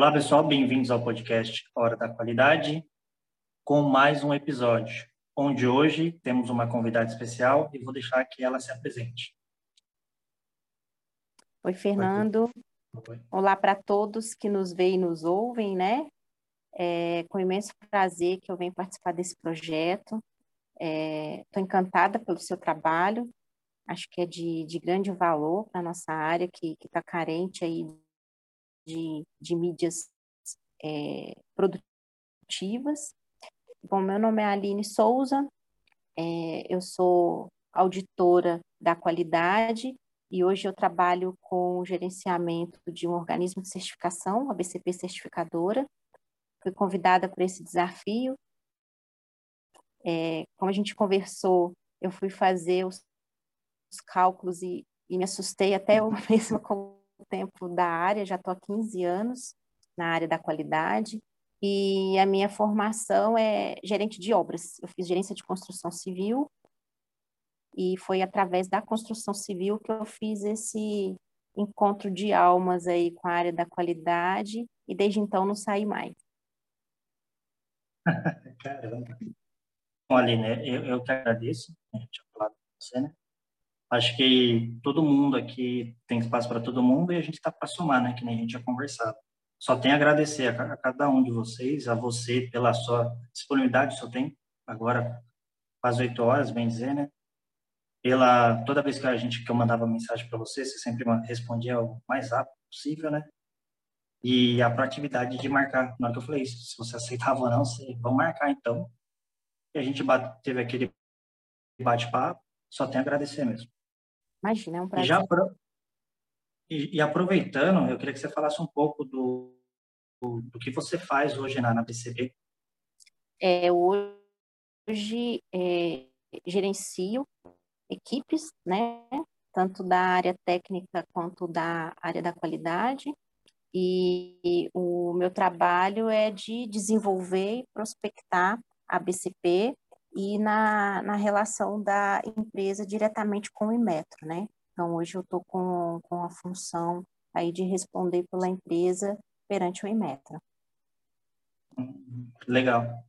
Olá, pessoal, bem-vindos ao podcast Hora da Qualidade, com mais um episódio, onde hoje temos uma convidada especial e vou deixar que ela se apresente. Oi, Fernando. Oi. Olá para todos que nos veem e nos ouvem, né? É com imenso prazer que eu venho participar desse projeto. Estou é, encantada pelo seu trabalho. Acho que é de, de grande valor para a nossa área, que está carente aí de, de mídias é, produtivas. Bom, meu nome é Aline Souza, é, eu sou auditora da qualidade e hoje eu trabalho com o gerenciamento de um organismo de certificação, a BCP Certificadora. Fui convidada para esse desafio. É, como a gente conversou, eu fui fazer os, os cálculos e, e, me assustei até eu mesma com tempo da área, já estou há 15 anos na área da qualidade, e a minha formação é gerente de obras. Eu fiz gerência de construção civil, e foi através da construção civil que eu fiz esse encontro de almas aí com a área da qualidade, e desde então não saí mais. Caramba. Bom, Aline, eu, eu que agradeço, né, tinha falado com você, né? Acho que todo mundo aqui tem espaço para todo mundo e a gente está para somar, né? Que nem a gente já conversado. Só tenho a agradecer a, cada um de vocês, a você pela sua disponibilidade, só tem agora quase oito horas, bem dizer, né? Pela toda vez que a gente que eu mandava mensagem para você, você sempre respondia o mais rápido possível, né? E a proatividade de marcar. Na hora que eu falei isso, se você aceitava ou não, você, vamos marcar então. E a gente bate, teve aquele bate-papo, só tenho a agradecer mesmo. Imagina, é um prazer. E, já, e, e, aproveitando, eu queria que você falasse um pouco do, do, do que você faz hoje na, na PCB. É, hoje é, gerencio equipes, né, tanto da área técnica quanto da área da qualidade, e o meu trabalho é de desenvolver e prospectar a BCP e na, na relação da empresa diretamente com o Inmetro, né? Então, hoje eu estou com, com a função aí de responder pela empresa perante o Inmetro. Legal.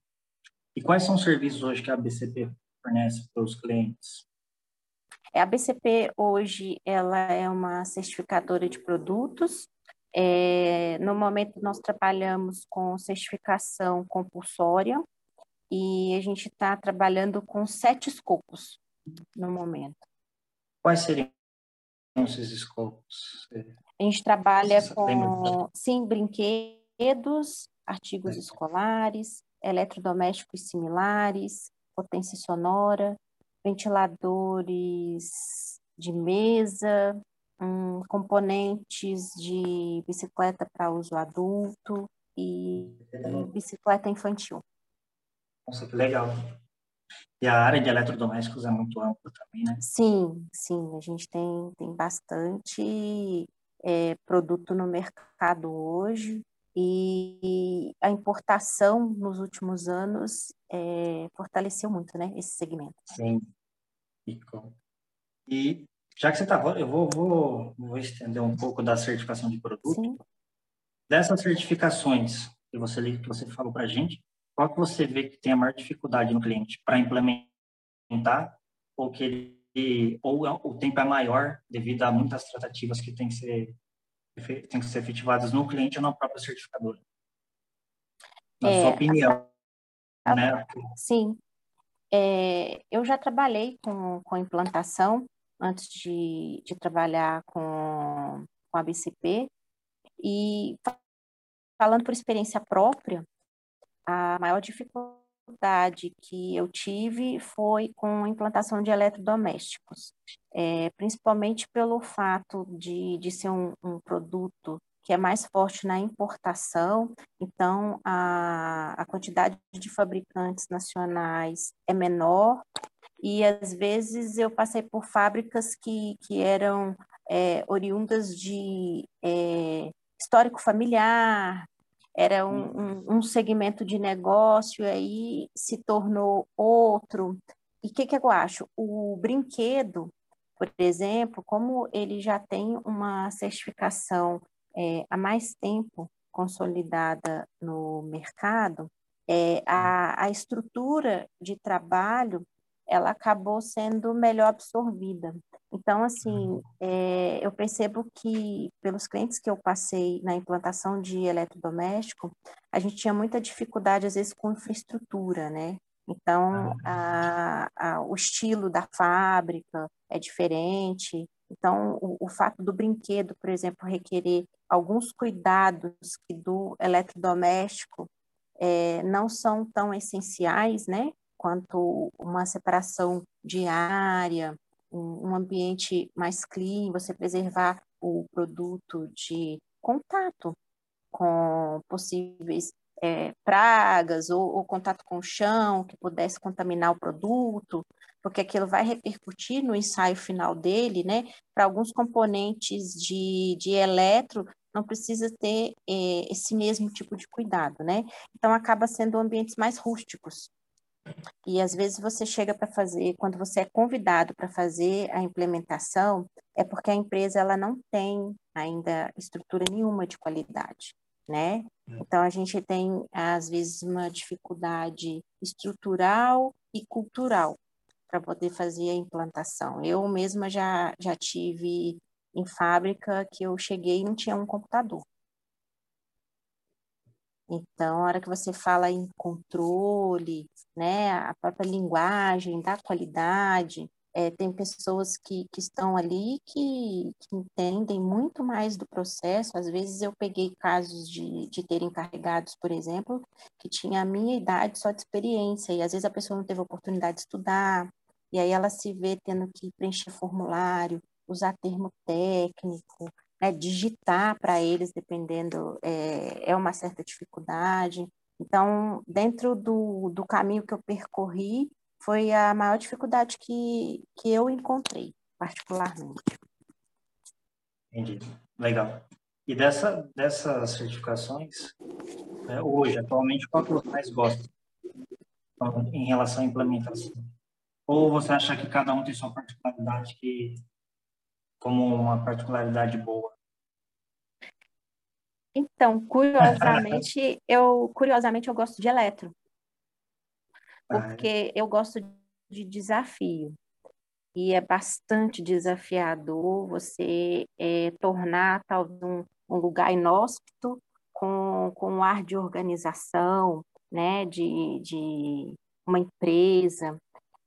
E quais são os serviços hoje que a BCP fornece para os clientes? A BCP hoje ela é uma certificadora de produtos. É, no momento nós trabalhamos com certificação compulsória, e a gente está trabalhando com sete escopos no momento. Quais seriam esses escopos? A gente trabalha Você com, sim, brinquedos, artigos é. escolares, eletrodomésticos similares, potência sonora, ventiladores de mesa, um, componentes de bicicleta para uso adulto e, e bicicleta infantil. Nossa, que legal. E a área de eletrodomésticos é muito ampla também, né? Sim, sim. A gente tem, tem bastante é, produto no mercado hoje e a importação nos últimos anos é, fortaleceu muito, né, esse segmento. Sim. E já que você está, eu vou, vou, vou estender um pouco da certificação de produto. Sim. Dessas certificações que você, que você falou para a gente, qual que você vê que tem a maior dificuldade no cliente para implementar ou que ele ou o tempo é maior devido a muitas tratativas que tem que ser tem que ser efetivadas no cliente ou na própria certificadora? Na é, sua opinião, a, né? Sim. É, eu já trabalhei com, com implantação antes de, de trabalhar com, com a BCP e falando por experiência própria, a maior dificuldade que eu tive foi com a implantação de eletrodomésticos, é, principalmente pelo fato de, de ser um, um produto que é mais forte na importação, então a, a quantidade de fabricantes nacionais é menor, e às vezes eu passei por fábricas que, que eram é, oriundas de é, histórico familiar, era um, uhum. um, um segmento de negócio, e aí se tornou outro. E o que, que eu acho? O brinquedo, por exemplo, como ele já tem uma certificação é, há mais tempo, consolidada no mercado, é, a, a estrutura de trabalho ela acabou sendo melhor absorvida. Então, assim, é, eu percebo que, pelos clientes que eu passei na implantação de eletrodoméstico, a gente tinha muita dificuldade, às vezes, com infraestrutura, né? Então, a, a, o estilo da fábrica é diferente. Então, o, o, fato do brinquedo, por exemplo, requerer alguns cuidados que do eletrodoméstico é, não são tão essenciais, né? Quanto uma separação diária, um, ambiente mais clean, você preservar o produto de contato com possíveis é, pragas ou, ou, contato com o chão que pudesse contaminar o produto, porque aquilo vai repercutir no ensaio final dele, né? Para alguns componentes de, de eletro, não precisa ter é, esse mesmo tipo de cuidado, né? Então, acaba sendo ambientes mais rústicos. E às vezes você chega para fazer, quando você é convidado para fazer a implementação, é porque a empresa ela não tem ainda estrutura nenhuma de qualidade né? É. Então a gente tem às vezes uma dificuldade estrutural e cultural para poder fazer a implantação. Eu mesma já já tive em fábrica que eu cheguei e não tinha um computador. Então, a hora que você fala em controle, né, a própria linguagem da qualidade, é, tem pessoas que, que estão ali que, que, entendem muito mais do processo. Às vezes eu peguei casos de, de ter encarregados, por exemplo, que tinha a minha idade só de experiência, e às vezes a pessoa não teve oportunidade de estudar, e aí ela se vê tendo que preencher formulário, usar termo técnico, né, digitar para eles, dependendo, é, é uma certa dificuldade. Então, dentro do, do caminho que eu percorri, foi a maior dificuldade que, que eu encontrei, particularmente. Entendi. Legal. E dessa, dessas certificações, né, hoje, atualmente, qual que você mais gosta em relação à implementação? Ou você acha que cada um tem sua particularidade que, como uma particularidade boa? Então, curiosamente, eu curiosamente eu gosto de eletro porque eu gosto de desafio. E é bastante desafiador você é, tornar talvez um, um, lugar inóspito com, com um ar de organização, né, de, de uma empresa.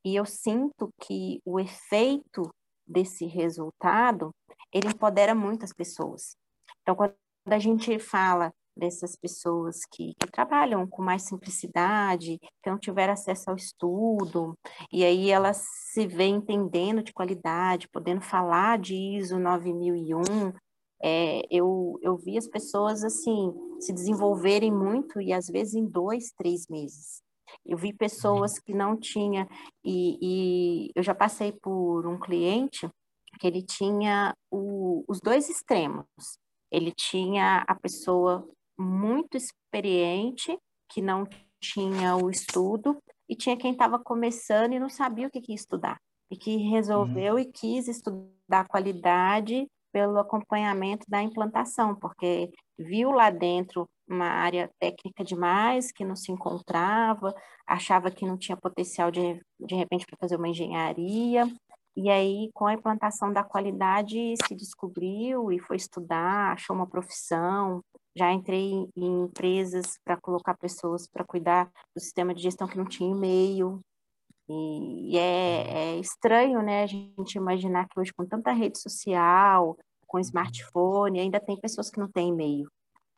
E eu sinto que o efeito desse resultado, ele empodera muitas pessoas. Então, quando a gente fala dessas pessoas que, que, trabalham com mais simplicidade, que não tiveram acesso ao estudo, e aí elas se vêem entendendo de qualidade, podendo falar de ISO 9001. É, eu, eu vi as pessoas assim se desenvolverem muito e às vezes em dois, três meses. Eu vi pessoas que não tinha e, e eu já passei por um cliente que ele tinha o, os dois extremos. Ele tinha a pessoa muito experiente, que não tinha o estudo, e tinha quem estava começando e não sabia o que, que estudar, e que resolveu uhum. e quis estudar qualidade pelo acompanhamento da implantação, porque viu lá dentro uma área técnica demais, que não se encontrava, achava que não tinha potencial de, de repente para fazer uma engenharia, e aí, com a implantação da qualidade, se descobriu e foi estudar, achou uma profissão, já entrei em empresas para colocar pessoas para cuidar do sistema de gestão que não tinha e-mail. E, é, é, estranho, né, a gente imaginar que hoje, com tanta rede social, com smartphone, ainda tem pessoas que não têm e-mail.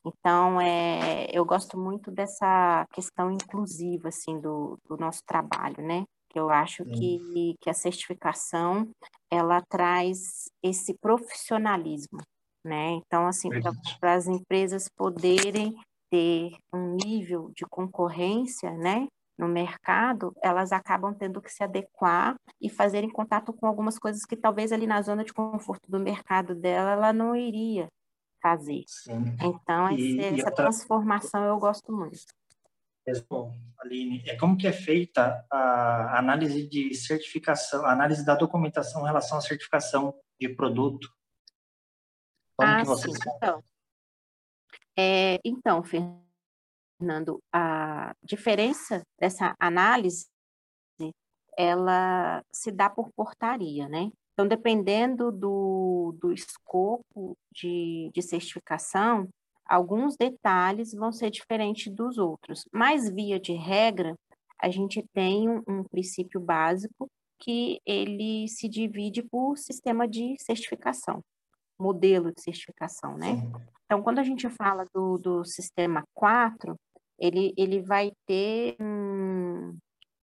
Então, é, eu gosto muito dessa questão inclusiva, assim, do, do nosso trabalho, né? Eu acho que, que a certificação, ela traz esse profissionalismo, né? Então, assim, para as empresas poderem ter um nível de concorrência, né? No mercado, elas acabam tendo que se adequar e fazerem contato com algumas coisas que talvez ali na zona de conforto do mercado dela ela não iria fazer. Sim. Então, e, essa, e outra... transformação eu gosto muito. Bom, Aline, é como que é feita a análise de certificação, a análise da documentação em relação à certificação de produto como ah, que sim. Então, É, então, Fernando, a diferença dessa análise, ela se dá por portaria, né? Então, dependendo do, do escopo de, de certificação, alguns detalhes vão ser diferentes dos outros, mas via de regra, a gente tem um, um princípio básico que ele se divide por sistema de certificação, modelo de certificação, né? Sim. Então, quando a gente fala do, do sistema 4, ele, ele vai ter um,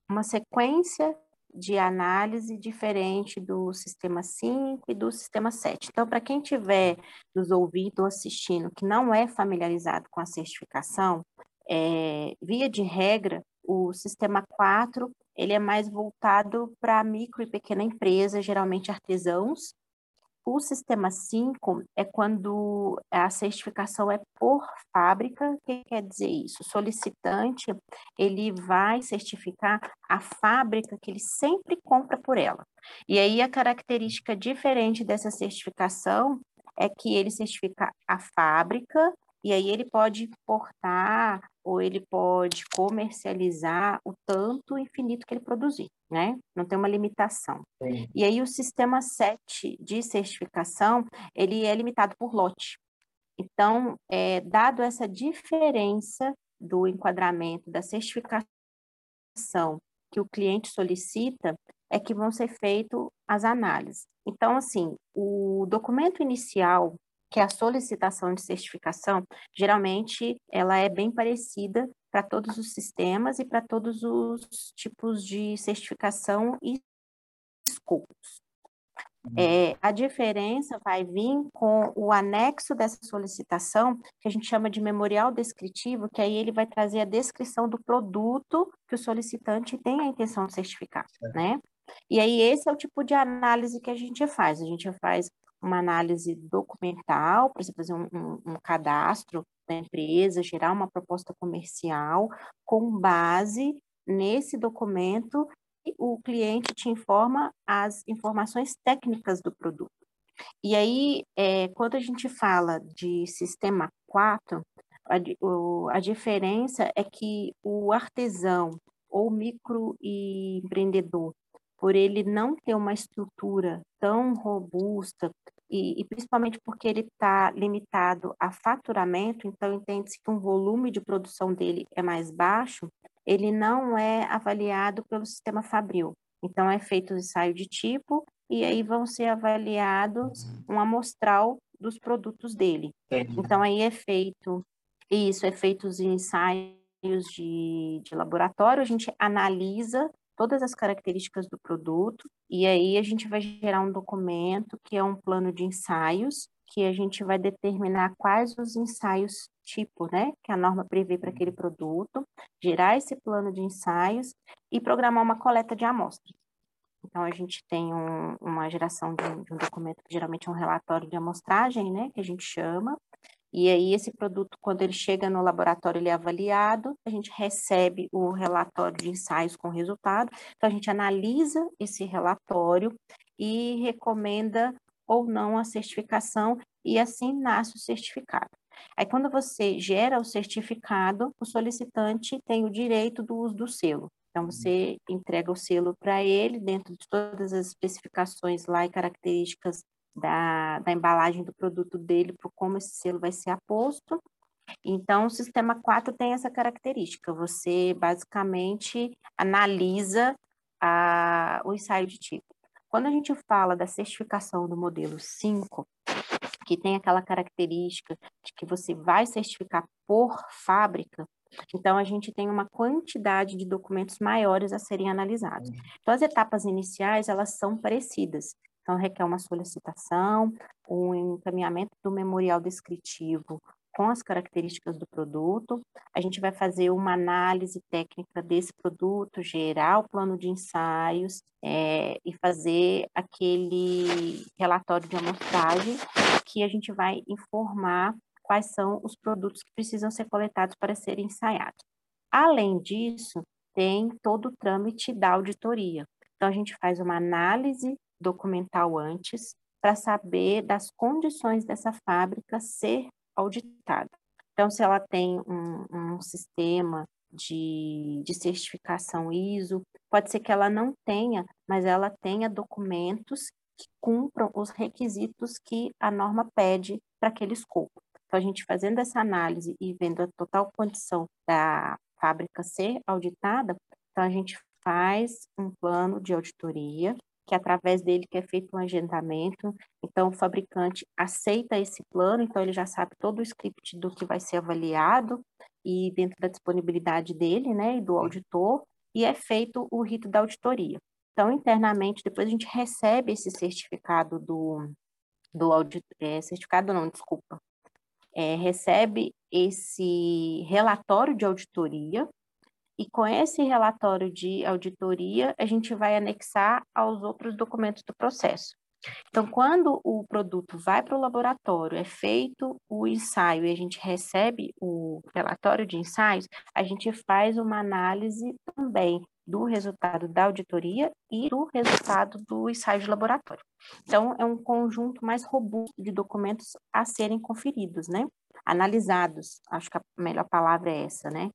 uma sequência de análise diferente do sistema 5 e do sistema 7. Então, para quem estiver nos ouvindo ou assistindo que não é familiarizado com a certificação, é, via de regra, o sistema 4 ele é mais voltado para micro e pequena empresa, geralmente artesãos. O sistema 5 é quando a certificação é por fábrica. O que quer dizer isso? O solicitante, ele vai certificar a fábrica que ele sempre compra por ela. E aí a característica diferente dessa certificação é que ele certifica a fábrica e aí ele pode importar ou ele pode comercializar o tanto infinito que ele produzir, né? Não tem uma limitação. Sim. E aí o sistema 7 de certificação, ele é limitado por lote. Então, é, dado essa diferença do enquadramento da certificação que o cliente solicita, é que vão ser feitas as análises. Então, assim, o documento inicial que a solicitação de certificação, geralmente, ela é bem parecida para todos os sistemas e para todos os tipos de certificação e escopos. Uhum. É, a diferença vai vir com o anexo dessa solicitação, que a gente chama de memorial descritivo, que aí ele vai trazer a descrição do produto que o solicitante tem a intenção de certificar, é. né? E aí esse é o tipo de análise que a gente faz. A gente faz uma análise documental, para você fazer um, um, um, cadastro da empresa, gerar uma proposta comercial, com base nesse documento, o cliente te informa as informações técnicas do produto. E aí, é, quando a gente fala de sistema 4, a, o, a diferença é que o artesão ou microempreendedor por ele não ter uma estrutura tão robusta, e, e principalmente porque ele está limitado a faturamento, então entende-se que um volume de produção dele é mais baixo, ele não é avaliado pelo sistema Fabril. Então, é feito o ensaio de tipo e aí vão ser avaliados um amostral dos produtos dele. Então, aí é feito, isso, é feito os ensaios de, de laboratório, a gente analisa todas as características do produto, e aí a gente vai gerar um documento que é um plano de ensaios, que a gente vai determinar quais os ensaios tipo, né, que a norma prevê para aquele produto, gerar esse plano de ensaios e programar uma coleta de amostras. Então, a gente tem um, uma geração de um, de um, documento que geralmente é um relatório de amostragem, né, que a gente chama, e aí, esse produto, quando ele chega no laboratório, ele é avaliado, a gente recebe o relatório de ensaios com resultado, então a gente analisa esse relatório e recomenda ou não a certificação, e assim nasce o certificado. Aí, quando você gera o certificado, o solicitante tem o direito do uso do selo. Então, você entrega o selo para ele, dentro de todas as especificações lá e características da, da embalagem do produto dele para como esse selo vai ser aposto. Então, o sistema 4 tem essa característica. Você basicamente analisa a, o ensaio de tipo. Quando a gente fala da certificação do modelo 5, que tem aquela característica de que você vai certificar por fábrica, então a gente tem uma quantidade de documentos maiores a serem analisados. Então as etapas iniciais elas são parecidas. Então, requer uma solicitação, um encaminhamento do memorial descritivo com as características do produto. A gente vai fazer uma análise técnica desse produto, gerar o plano de ensaios é, e fazer aquele relatório de amostragem que a gente vai informar quais são os produtos que precisam ser coletados para serem ensaiados. Além disso, tem todo o trâmite da auditoria. Então, a gente faz uma análise documental antes para saber das condições dessa fábrica ser auditada. Então, se ela tem um, um sistema de, de certificação ISO, pode ser que ela não tenha, mas ela tenha documentos que cumpram os requisitos que a norma pede para aquele escopo. Então, a gente fazendo essa análise e vendo a total condição da fábrica ser auditada, então a gente faz um plano de auditoria, que através dele que é feito um agendamento. Então, o fabricante aceita esse plano, então ele já sabe todo o script do que vai ser avaliado e dentro da disponibilidade dele, né, e do auditor, e é feito o rito da auditoria. Então, internamente, depois a gente recebe esse certificado do, do audit, é, certificado não, desculpa, é, recebe esse relatório de auditoria, e com esse relatório de auditoria, a gente vai anexar aos outros documentos do processo. Então, quando o produto vai para o laboratório, é feito o ensaio e a gente recebe o relatório de ensaios, a gente faz uma análise também do resultado da auditoria e do resultado do ensaio de laboratório. Então, é um conjunto mais robusto de documentos a serem conferidos, né? Analisados, acho que a melhor palavra é essa, né?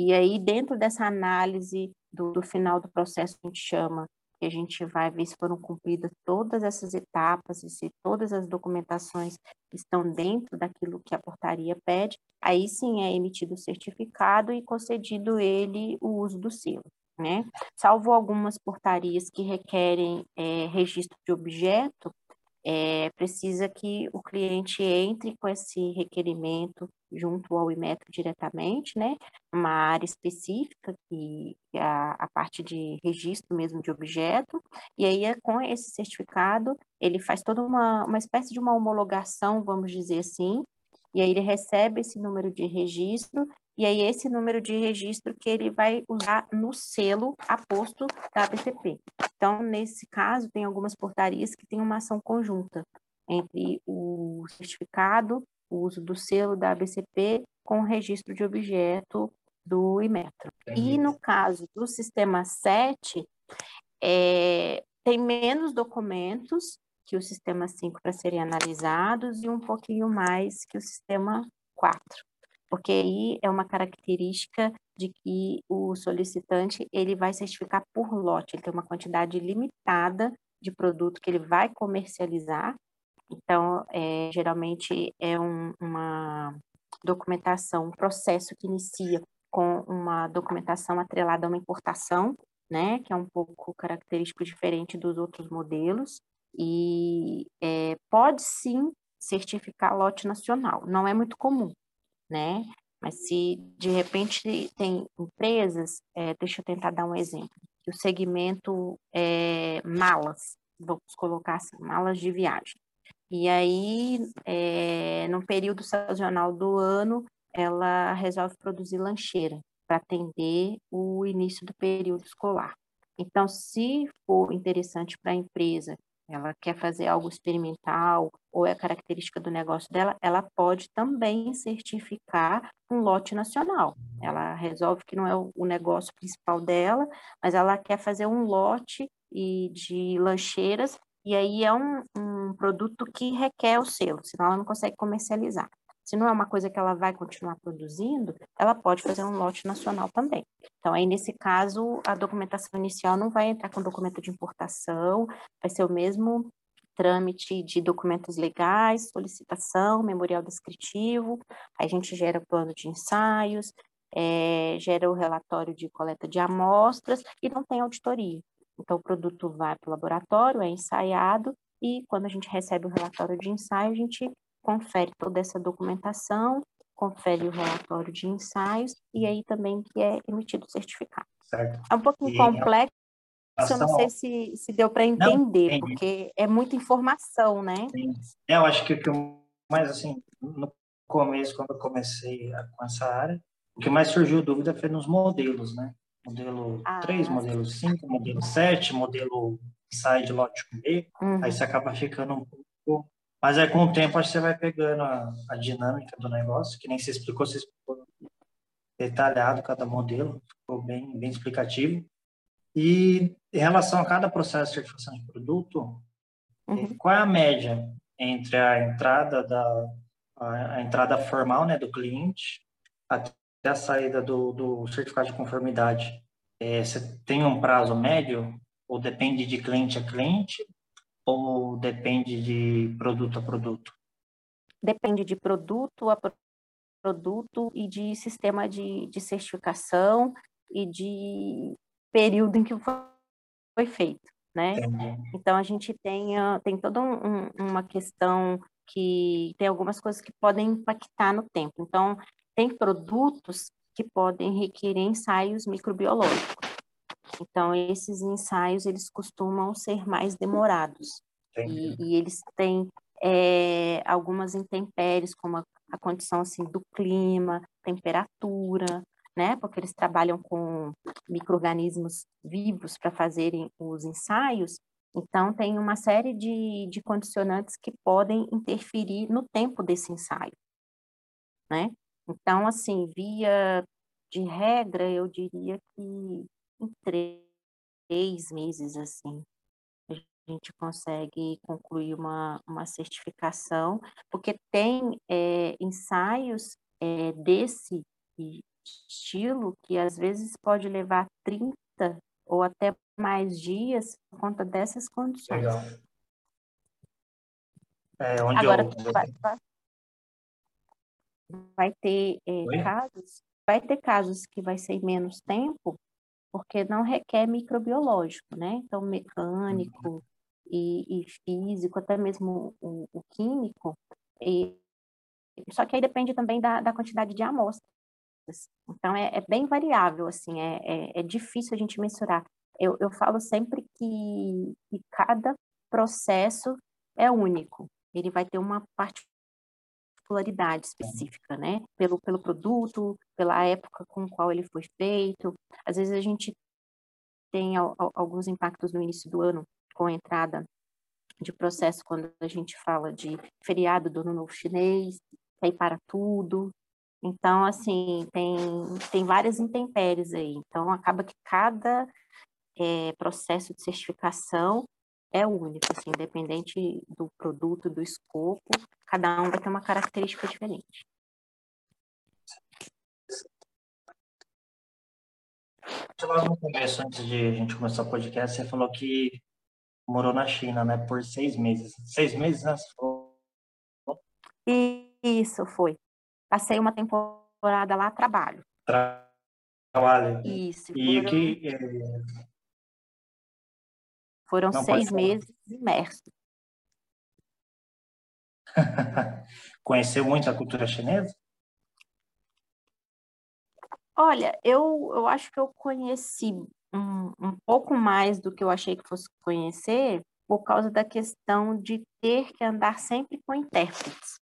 E aí, dentro dessa análise do, do final do processo, a gente chama que a gente vai ver se foram cumpridas todas essas etapas e se todas as documentações estão dentro daquilo que a portaria pede, aí sim é emitido o certificado e concedido ele o uso do selo. Né? Salvo algumas portarias que requerem é, registro de objeto, é, precisa que o cliente entre com esse requerimento junto ao Imetro diretamente, né, uma área específica que é a, a parte de registro mesmo de objeto, e aí é com esse certificado ele faz toda uma, uma espécie de uma homologação, vamos dizer assim, e aí ele recebe esse número de registro e aí esse número de registro que ele vai usar no selo aposto da ABCP. Então, nesse caso, tem algumas portarias que têm uma ação conjunta entre o certificado, o uso do selo da ABCP com o registro de objeto do Imetro. E no caso do sistema 7, é, tem menos documentos que o sistema 5 para serem analisados e um pouquinho mais que o sistema 4 porque aí é uma característica de que o solicitante ele vai certificar por lote, ele tem uma quantidade limitada de produto que ele vai comercializar. Então, é, geralmente é um, uma documentação, um processo que inicia com uma documentação atrelada a uma importação, né, que é um pouco característico diferente dos outros modelos, e é, pode sim certificar lote nacional, não é muito comum, né? Mas se de repente tem empresas, é, deixa eu tentar dar um exemplo, o segmento é malas, vamos colocar assim, malas de viagem. E aí, é, no período sazonal do ano, ela resolve produzir lancheira para atender o início do período escolar. Então, se for interessante para a empresa ela quer fazer algo experimental ou é característica do negócio dela, ela pode também certificar um lote nacional. Ela resolve que não é o negócio principal dela, mas ela quer fazer um lote e de lancheiras e aí é um, um produto que requer o selo, senão ela não consegue comercializar. Se não é uma coisa que ela vai continuar produzindo, ela pode fazer um lote nacional também. Então, aí, nesse caso, a documentação inicial não vai entrar com documento de importação, vai ser o mesmo trâmite de documentos legais, solicitação, memorial descritivo, aí a gente gera plano de ensaios, é, gera o relatório de coleta de amostras e não tem auditoria. Então, o produto vai para o laboratório, é ensaiado, e quando a gente recebe o relatório de ensaio, a gente confere toda essa documentação, confere o relatório de ensaios e aí também que é emitido o certificado. Certo. É um pouquinho e complexo, eu não sei se, se deu para entender, não, porque é muita informação, né? Sim. É, eu acho que o que mais, assim, no começo, quando eu comecei a, com essa área, o que mais surgiu dúvida foi nos modelos, né? Modelo ah, 3, modelo 5, modelo 7, modelo side lote 1B, uhum. aí você acaba ficando um pouco mas é com o tempo acho que você vai pegando a, a dinâmica do negócio, que nem você explicou, você explicou detalhado cada modelo, ficou bem, bem explicativo. E em relação a cada processo de certificação de produto, uhum. qual é a média entre a entrada da a, a entrada formal né, do cliente até a saída do, do certificado de conformidade, é, você tem um prazo médio ou depende de cliente a cliente ou depende de produto a produto? Depende de produto a produto e de sistema de, de certificação e de período em que foi feito, né? Entendi. Então a gente tem, tem toda um, uma questão que tem algumas coisas que podem impactar no tempo. Então tem produtos que podem requerer ensaios microbiológicos. Então esses ensaios eles costumam ser mais demorados e, e, eles têm é, algumas intempéries como a, a condição assim do clima, temperatura, né? Porque eles trabalham com microrganismos vivos para fazerem os ensaios. Então tem uma série de, de condicionantes que podem interferir no tempo desse ensaio, né? Então assim, via de regra, eu diria que em três meses assim a gente consegue concluir uma, uma certificação, porque tem é, ensaios é, desse estilo que às vezes pode levar 30 ou até mais dias por conta dessas condições. Legal. É, onde Agora, eu... vai, vai, ter é, casos, vai ter casos que vai ser menos tempo, porque não requer microbiológico, né? Então, mecânico, uhum e, e físico, até mesmo o, o químico, e, só que aí depende também da, da quantidade de amostras. Então, é, é bem variável, assim, é, é, é, difícil a gente mensurar. Eu, eu falo sempre que, que cada processo é único, ele vai ter uma particularidade específica, né? Pelo, pelo produto, pela época com qual ele foi feito. Às vezes a gente tem alguns impactos no início do ano com a entrada de processo quando a gente fala de feriado do Ano Novo Chinês, aí para tudo. Então, assim, tem, tem várias intempéries aí. Então, acaba que cada é, processo de certificação é único, assim, independente do produto, do escopo, cada um vai ter uma característica diferente. Lá no começo, antes de a gente começar o podcast, você falou que morou na China, né, por seis meses. Seis meses, né? Isso, foi. Passei uma temporada lá, trabalho. Tra trabalho. Isso. E foram, que... É... Foram Não, seis meses imersos. Conheceu muito a cultura chinesa? Olha, eu, eu acho que eu conheci um, um pouco mais do que eu achei que fosse conhecer por causa da questão de ter que andar sempre com intérpretes.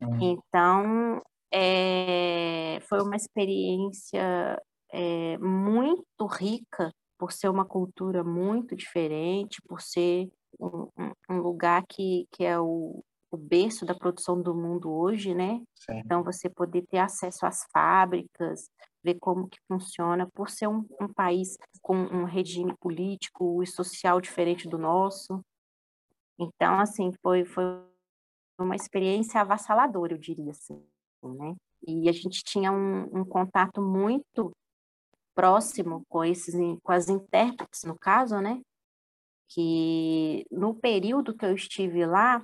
Uhum. Então, é, foi uma experiência é, muito rica por ser uma cultura muito diferente, por ser um, um lugar que, que é o, o berço da produção do mundo hoje, né? Sim. Então, você poder ter acesso às fábricas, ver como que funciona, por ser um, um país com um regime político e social diferente do nosso. Então, assim, foi, foi uma experiência avassaladora, eu diria assim, né? E a gente tinha um, um contato muito próximo com esses, com as intérpretes, no caso, né? Que no período que eu estive lá,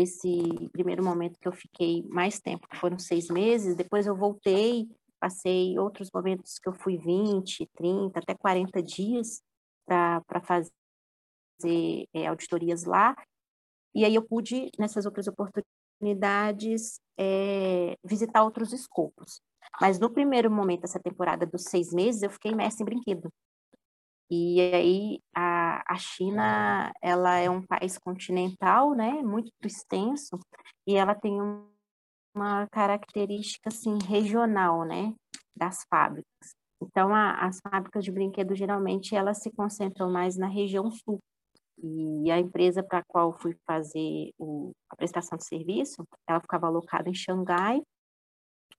esse primeiro momento que eu fiquei mais tempo, que foram seis meses, depois eu voltei passei outros momentos que eu fui 20, 30, até 40 dias para fazer é, auditorias lá. E aí eu pude, nessas outras oportunidades, é, visitar outros escopos. Mas no primeiro momento, essa temporada dos seis meses, eu fiquei imersa em brinquedo. E aí a, a China, ela é um país continental, né, muito extenso, e ela tem um, uma característica assim regional, né, das fábricas. Então, a, as fábricas de brinquedos geralmente elas se concentram mais na região sul. E a empresa para a qual fui fazer o, a prestação de serviço, ela ficava alocada em Xangai.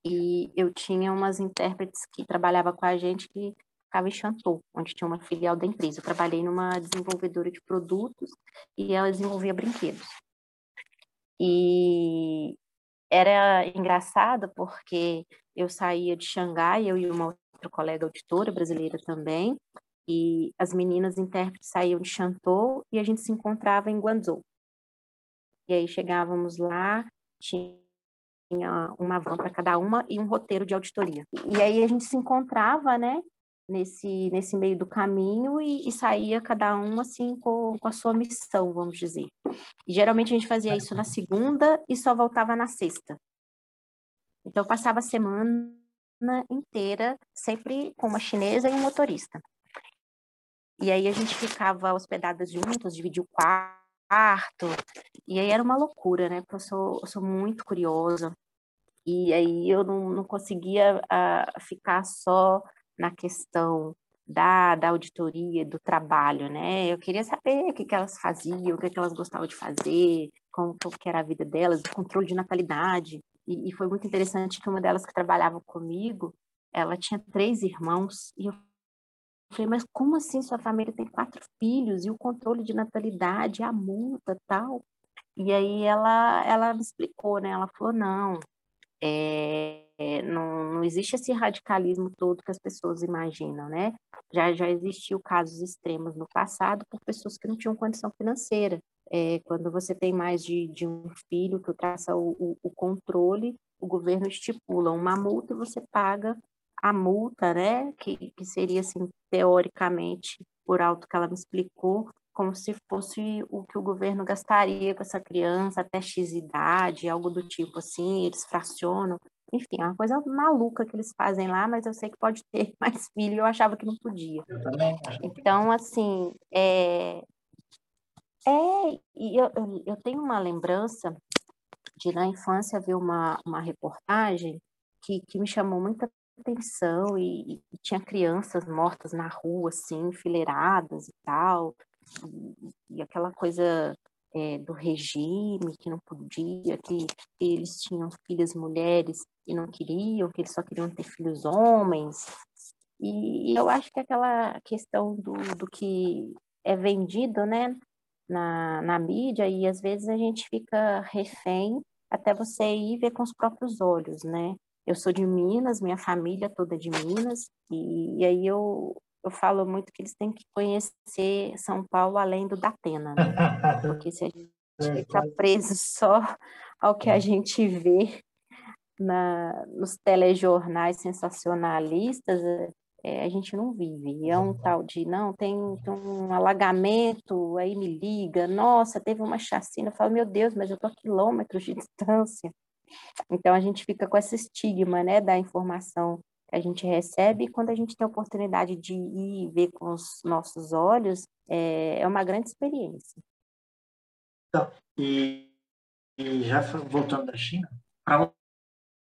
E eu tinha umas intérpretes que trabalhava com a gente que ficava em Chantou, onde tinha uma filial da empresa. Eu trabalhei numa desenvolvedora de produtos e ela desenvolvia brinquedos. E era engraçado porque eu saía de Xangai, eu e uma outra colega auditora brasileira também, e as meninas intérpretes saíam de Chantou e a gente se encontrava em Guangzhou. E aí chegávamos lá, tinha uma van para cada uma e um roteiro de auditoria. E aí a gente se encontrava, né, nesse, nesse meio do caminho e, e saía cada um assim com, com, a sua missão, vamos dizer. E geralmente a gente fazia isso na segunda e só voltava na sexta. Então passava a semana inteira sempre com uma chinesa e um motorista. E aí a gente ficava hospedadas juntas, dividia o quarto, e aí era uma loucura, né? Porque eu sou, eu sou muito curiosa, e aí eu não, não conseguia uh, ficar só na questão da, da auditoria, do trabalho, né? Eu queria saber o que, que elas faziam, o que, que elas gostavam de fazer, como, como que era a vida delas, o controle de natalidade. E, e, foi muito interessante que uma delas que trabalhava comigo, ela tinha três irmãos, e eu falei, mas como assim sua família tem quatro filhos e o controle de natalidade, a multa tal? E aí ela, ela me explicou, né? Ela falou, não, é, não, não existe esse radicalismo todo que as pessoas imaginam, né? Já, já existiu casos extremos no passado por pessoas que não tinham condição financeira. É, quando você tem mais de, de um filho que traça o, o, o controle, o governo estipula uma multa e você paga a multa, né, que, que seria, assim, teoricamente, por alto que ela me explicou, como se fosse o que o governo gastaria com essa criança até X idade, algo do tipo assim, eles fracionam. Enfim, é uma coisa maluca que eles fazem lá, mas eu sei que pode ter mais filho, eu achava que não podia. Eu também. Então, assim, é, é, e eu, eu tenho uma lembrança de na infância ver uma, uma reportagem que, que me chamou muita atenção e, e, tinha crianças mortas na rua, assim, enfileiradas e tal, e, e aquela coisa é, do regime que não podia, que, que eles tinham filhas mulheres e não queriam, que eles só queriam ter filhos homens. E, e eu acho que aquela questão do, do que é vendido, né, na, na mídia e às vezes a gente fica refém até você ir ver com os próprios olhos, né? Eu sou de Minas, minha família toda é de Minas, e, e aí eu, eu falo muito que eles têm que conhecer São Paulo além do Datena, né? Porque se a gente ficar preso só ao que a é. gente vê na, nos telejornais sensacionalistas, é, a gente não vive. É um tal de, não, tem, tem, um alagamento, aí me liga, nossa, teve uma chacina. Eu falo, meu Deus, mas eu estou a quilômetros de distância. Então, a gente fica com esse estigma, né, da informação que a gente recebe, e quando a gente tem a oportunidade de ir ver com os nossos olhos, é, é uma grande experiência. Então, e, e já voltando da China, para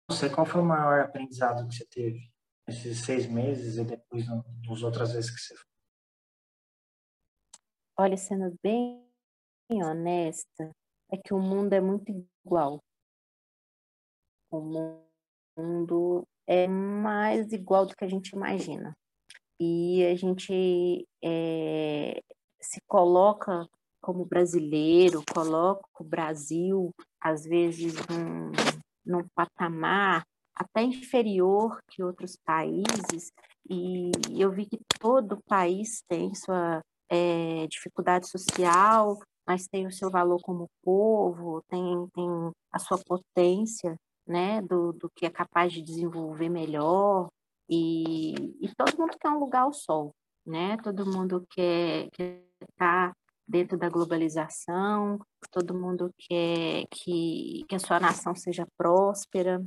você, qual foi o maior aprendizado que você teve esses seis meses e depois nas outras vezes que você foi? Olha, sendo bem honesta, é que o mundo é muito igual. O mundo é mais igual do que a gente imagina. E a gente é, se coloca como brasileiro, coloca o Brasil, às vezes, num, num patamar até inferior que outros países, e eu vi que todo país tem sua é, dificuldade social, mas tem o seu valor como povo, tem, tem a sua potência, né, do, do que é capaz de desenvolver melhor, e, e todo mundo quer um lugar ao sol, né, todo mundo quer estar tá dentro da globalização, todo mundo quer que, que a sua nação seja próspera,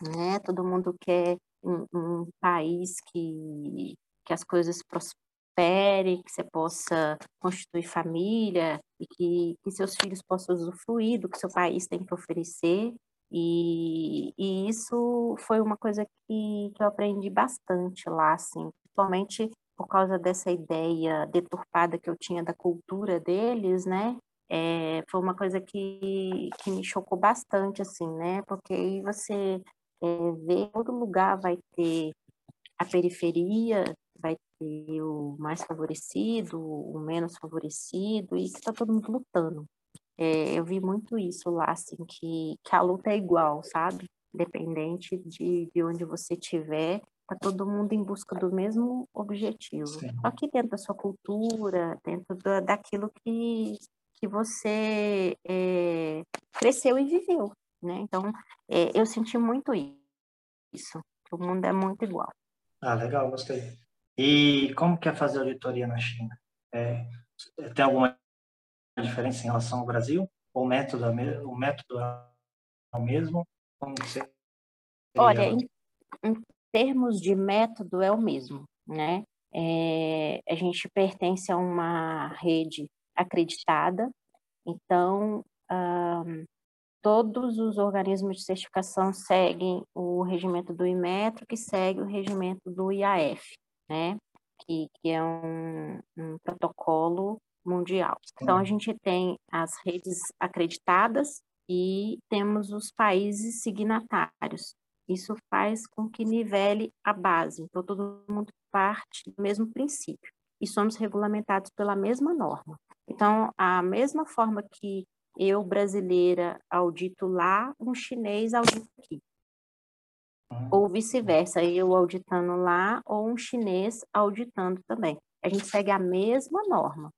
né? Todo mundo quer um, um país que, que as coisas prosperem, que você possa constituir família e que, que seus filhos possam usufruir do que seu país tem para oferecer. E, e isso foi uma coisa que, que eu aprendi bastante lá, assim, principalmente por causa dessa ideia deturpada que eu tinha da cultura deles, né? É, foi uma coisa que, que me chocou bastante, assim, né? Porque aí você é, ver todo lugar vai ter a periferia, vai ter o mais favorecido, o menos favorecido, e que está todo mundo lutando. é, eu vi muito isso lá, assim, que, que a luta é igual, sabe? Independente de, de onde você estiver, tá todo mundo em busca do mesmo objetivo. Sim. Só que dentro da sua cultura, dentro da, daquilo que, que você é, cresceu e viveu, né? Então, é, eu senti muito isso. O mundo é muito igual. Ah, legal, gostei. E como que é fazer auditoria na China? É, tem alguma diferença em relação ao Brasil? Ou o método, é o método é o mesmo? Olha, em, em termos de método é o mesmo, né? É, a gente pertence a uma rede acreditada, então um, todos os organismos de certificação seguem o regimento do IMETRO, que segue o regimento do IAF, né? Que, que é um, um protocolo mundial. Então, a gente tem as redes acreditadas e temos os países signatários. Isso faz com que nivele a base. Então, todo mundo parte do mesmo princípio e somos regulamentados pela mesma norma. Então, a mesma forma que eu, brasileira, audito lá, um chinês audita aqui. Ah. Ou vice-versa, eu auditando lá ou um chinês auditando também. A gente segue a mesma norma.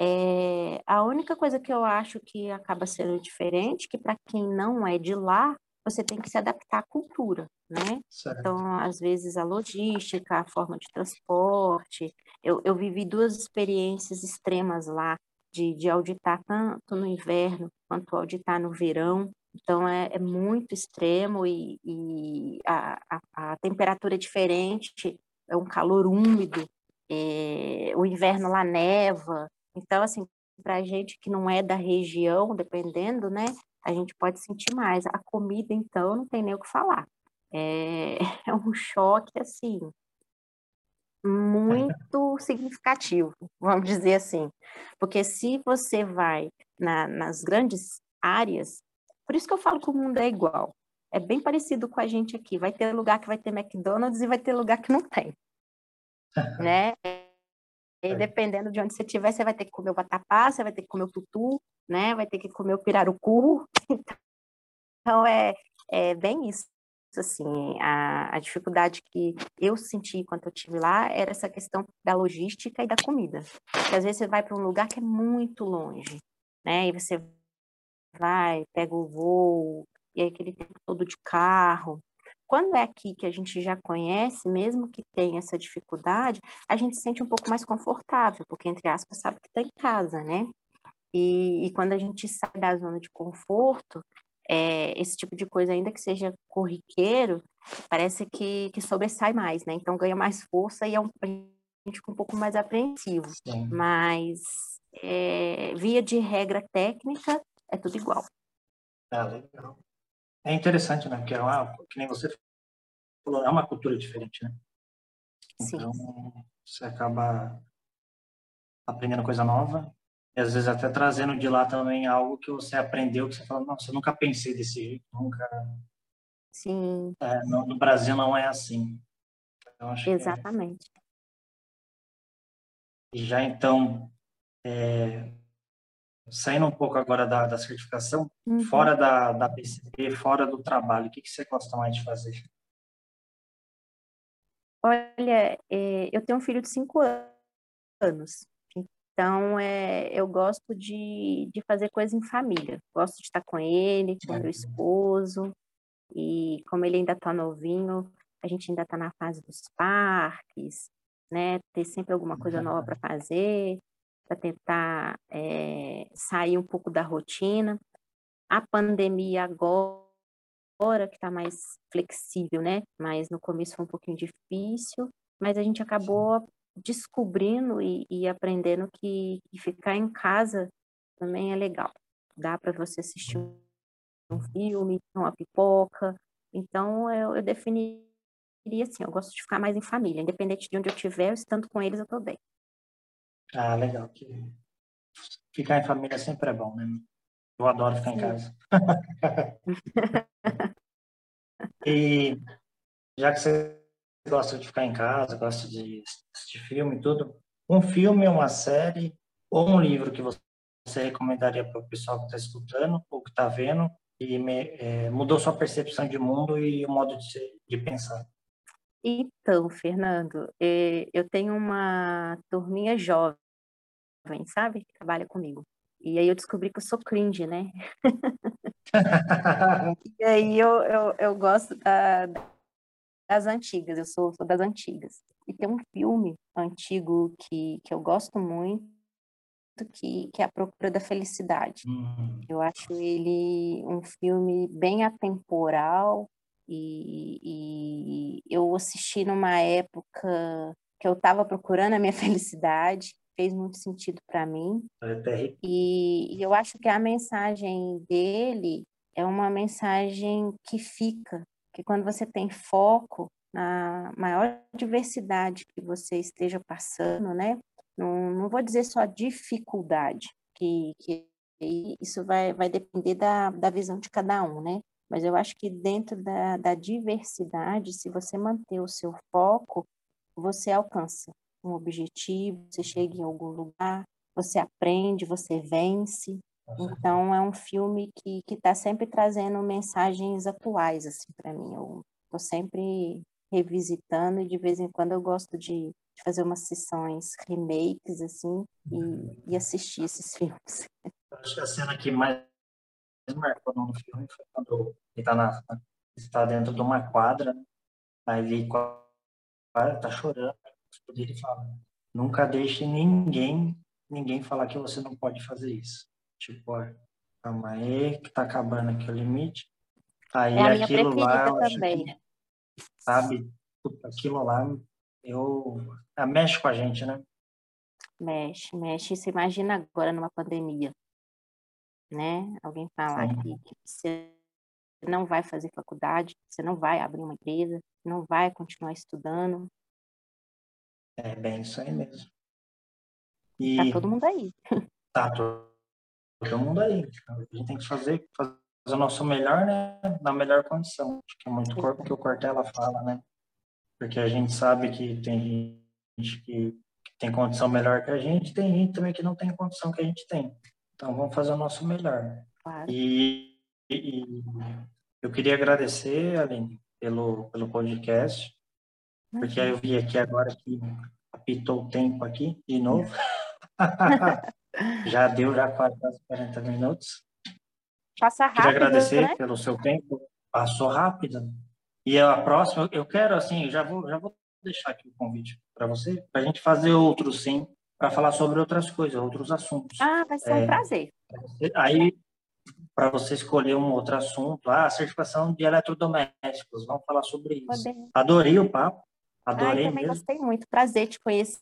É, a única coisa que eu acho que acaba sendo diferente, que para quem não é de lá, você tem que se adaptar à cultura, né? Certo. Então, às vezes, a logística, a forma de transporte. Eu, eu vivi duas experiências extremas lá, de, de auditar tanto no inverno quanto auditar no verão. Então, é, é muito extremo e, e a, a, a, temperatura é diferente, é um calor úmido, é, o inverno lá neva. Então, assim, para a gente que não é da região, dependendo, né, a gente pode sentir mais. A comida, então, não tem nem o que falar. É, é um choque, assim, muito significativo, vamos dizer assim. Porque se você vai na, nas grandes áreas, por isso que eu falo que o mundo é igual. É bem parecido com a gente aqui. Vai ter lugar que vai ter McDonald's e vai ter lugar que não tem. né? E dependendo de onde você estiver, você vai ter que comer o vatapá, você vai ter que comer o tutu, né? Vai ter que comer o pirarucu. Então, é, é bem isso assim, a, a dificuldade que eu senti quando eu estive lá era essa questão da logística e da comida. Porque às vezes você vai para um lugar que é muito longe, né? E você vai, pega o voo, e aí aquele tempo todo de carro. Quando é aqui que a gente já conhece, mesmo que tenha essa dificuldade, a gente se sente um pouco mais confortável, porque, entre aspas, sabe que está em casa, né? E, e, quando a gente sai da zona de conforto, é, esse tipo de coisa, ainda que seja corriqueiro, parece que, que sobressai mais, né? Então ganha mais força e é um, gente um pouco mais apreensivo. Sim. Mas é, via de regra técnica, é tudo igual. É legal. É interessante, né? Porque é uma, que nem você falou, é uma cultura diferente, né? Então, Sim. você acaba aprendendo coisa nova e às vezes até trazendo de lá também algo que você aprendeu, que você fala, nossa, eu nunca pensei desse jeito, nunca... Sim. É, no, no, Brasil não é assim. É Exatamente. É... E já então, é... saindo um pouco agora da, da certificação, uhum. fora da, da PCP, fora do trabalho, o que, que você gosta mais de fazer? Olha, é, eu tenho um filho de cinco anos. Então, é, eu gosto de, de fazer coisa em família. Gosto de estar com ele, com meu esposo. E como ele ainda está novinho, a gente ainda está na fase dos parques, né? Ter sempre alguma coisa nova para fazer, para tentar é, sair um pouco da rotina. A pandemia agora, que está mais flexível, né? Mas no começo foi um pouquinho difícil, mas a gente acabou descobrindo e, e aprendendo que, que, ficar em casa também é legal. Dá para você assistir um filme, uma pipoca. Então, eu, eu definiria assim, eu gosto de ficar mais em família, independente de onde eu estiver, estando com eles, eu estou bem. Ah, legal. Ficar em família sempre é bom, né? Eu adoro ficar Sim. em casa. e já que você gosta de ficar em casa, gosta de assistir filme e tudo, um filme, uma série ou um livro que você recomendaria para o pessoal que está escutando ou que está vendo e me, é, mudou sua percepção de mundo e o modo de, ser, de pensar? Então, Fernando, é, eu tenho uma turminha jovem, sabe, que trabalha comigo. E aí eu descobri que eu sou cringe, né? e aí eu, eu, eu gosto da, das antigas, eu sou, sou das antigas. E tem um filme antigo que, que eu gosto muito, que, que é A Procura da Felicidade. Uhum. Eu acho ele um filme bem atemporal e, e eu assisti numa época que eu estava procurando a minha felicidade, fez muito sentido para mim. É e, e eu acho que a mensagem dele é uma mensagem que fica, que quando você tem foco na maior diversidade que você esteja passando, né? Não, não vou dizer só dificuldade, que, que isso vai, vai depender da, da visão de cada um, né? Mas eu acho que dentro da, da diversidade, se você manter o seu foco, você alcança um objetivo, você chega em algum lugar, você aprende, você vence. Então é um filme que que está sempre trazendo mensagens atuais assim para mim. Eu estou sempre revisitando e de vez em quando eu gosto de, de fazer umas sessões remakes assim e, e assistir esses filmes. Acho que a cena que mais marcou no filme foi quando ele está na está dentro de uma quadra, aí ele tá chorando, ele fala: nunca deixe ninguém ninguém falar que você não pode fazer isso. Tipo, ó, calma aí, que tá acabando aqui o limite. Aí é aquilo lá. Que, sabe, aquilo lá, eu, ah, mexe com a gente, né? Mexe, mexe. Você imagina agora numa pandemia, né? Alguém falar que, que você não vai fazer faculdade, você não vai abrir uma empresa, não vai continuar estudando. É bem isso aí mesmo. E tá todo mundo aí. Tá todo mundo aí. A gente tem que fazer, fazer o nosso melhor, né? Na melhor condição. Acho que é muito corpo que o Cortella fala, né? Porque a gente sabe que tem gente que, que tem condição melhor que a gente, tem gente também que não tem condição que a gente tem. Então vamos fazer o nosso melhor. Claro. E, e, eu queria agradecer, Aline, pelo, pelo podcast, porque eu vi aqui agora que apitou o tempo aqui de novo. já deu já quase 40 minutos. Passa rápido, Queria agradecer né? pelo seu tempo. Passou rápido. E a próxima, eu quero, assim, já vou, já vou deixar aqui o convite para você, para a gente fazer outro, sim, para falar sobre outras coisas, outros assuntos. Ah, vai ser um é, prazer. Aí, para você escolher um outro assunto, ah, certificação de eletrodomésticos, vamos falar sobre isso. Adorei o papo, adorei ah, também mesmo. gostei muito, prazer te conhecer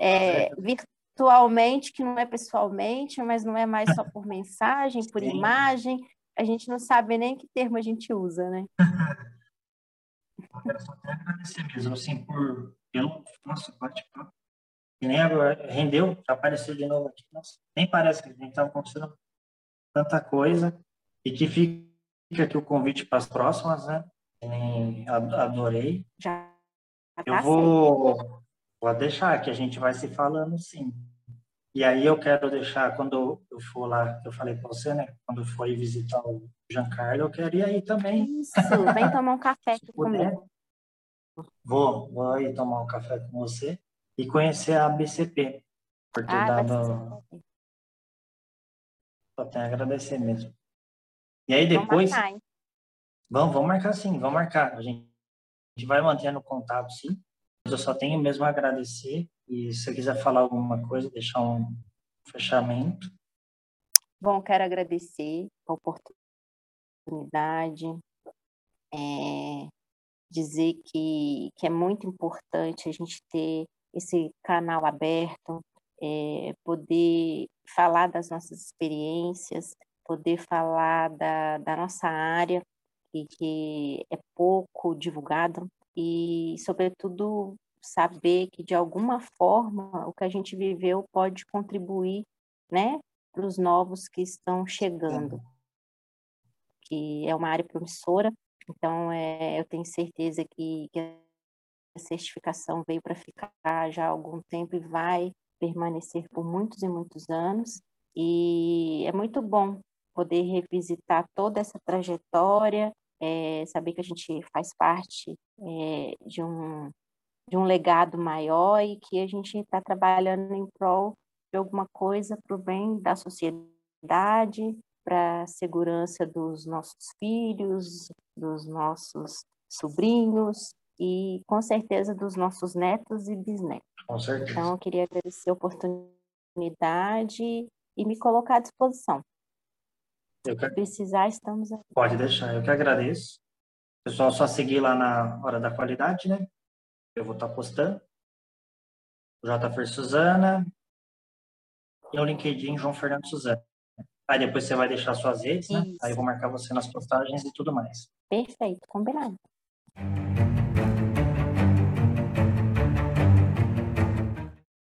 é, virtualmente, que não é pessoalmente, mas não é mais só por mensagem, por Sim. imagem. A gente não sabe nem que termo a gente usa, né? Eu quero só até agradecer mesmo, assim, por, pelo nosso bate-papo. Nem agora, rendeu, já apareceu de novo aqui. Nossa, nem parece que a gente estava acontecendo tanta coisa. E que fica aqui o convite para as próximas, né? Adorei. Já. Tá eu vou, Pode deixar, que a gente vai se falando sim. E aí eu quero deixar, quando eu for lá, eu falei para você, né? Quando for visitar o Giancarlo, eu queria ir também. Isso, vem tomar um café aqui comigo. Vou, vou ir tomar um café com você e conhecer a BCP, por ter ah, dado... Só tenho a agradecer mesmo. E aí depois... Vamos marcar, vamos, vamos marcar sim, vamos marcar. A gente, a gente vai mantendo contato sim. Eu só tenho mesmo a agradecer e se você quiser falar alguma coisa, deixar um fechamento. Bom, quero agradecer a oportunidade, é, dizer que, que é muito importante a gente ter esse canal aberto, é, poder falar das nossas experiências, poder falar da, da nossa área, e que é pouco divulgada, e, sobretudo, saber que, de alguma forma, o que a gente viveu pode contribuir né, para os novos que estão chegando, que é uma área promissora. Então, é, eu tenho certeza que, que certificação veio para ficar já há algum tempo e vai permanecer por muitos e muitos anos. E é muito bom poder revisitar toda essa trajetória, é, saber que a gente faz parte é, de, um, de um legado maior e que a gente está trabalhando em prol de alguma coisa para o bem da sociedade, para a segurança dos nossos filhos, dos nossos sobrinhos e com certeza dos nossos netos e bisnetos. Com certeza. Então, eu queria agradecer a oportunidade e me colocar à disposição. Eu que... precisar, estamos aqui. Pode deixar, eu que agradeço. Pessoal, só seguir lá na Hora da Qualidade, né? Eu vou estar postando. JFer Suzana e o LinkedIn João Fernando Suzana. Aí depois você vai deixar suas redes, né? Aí eu vou marcar você nas postagens e tudo mais. Perfeito, combinado.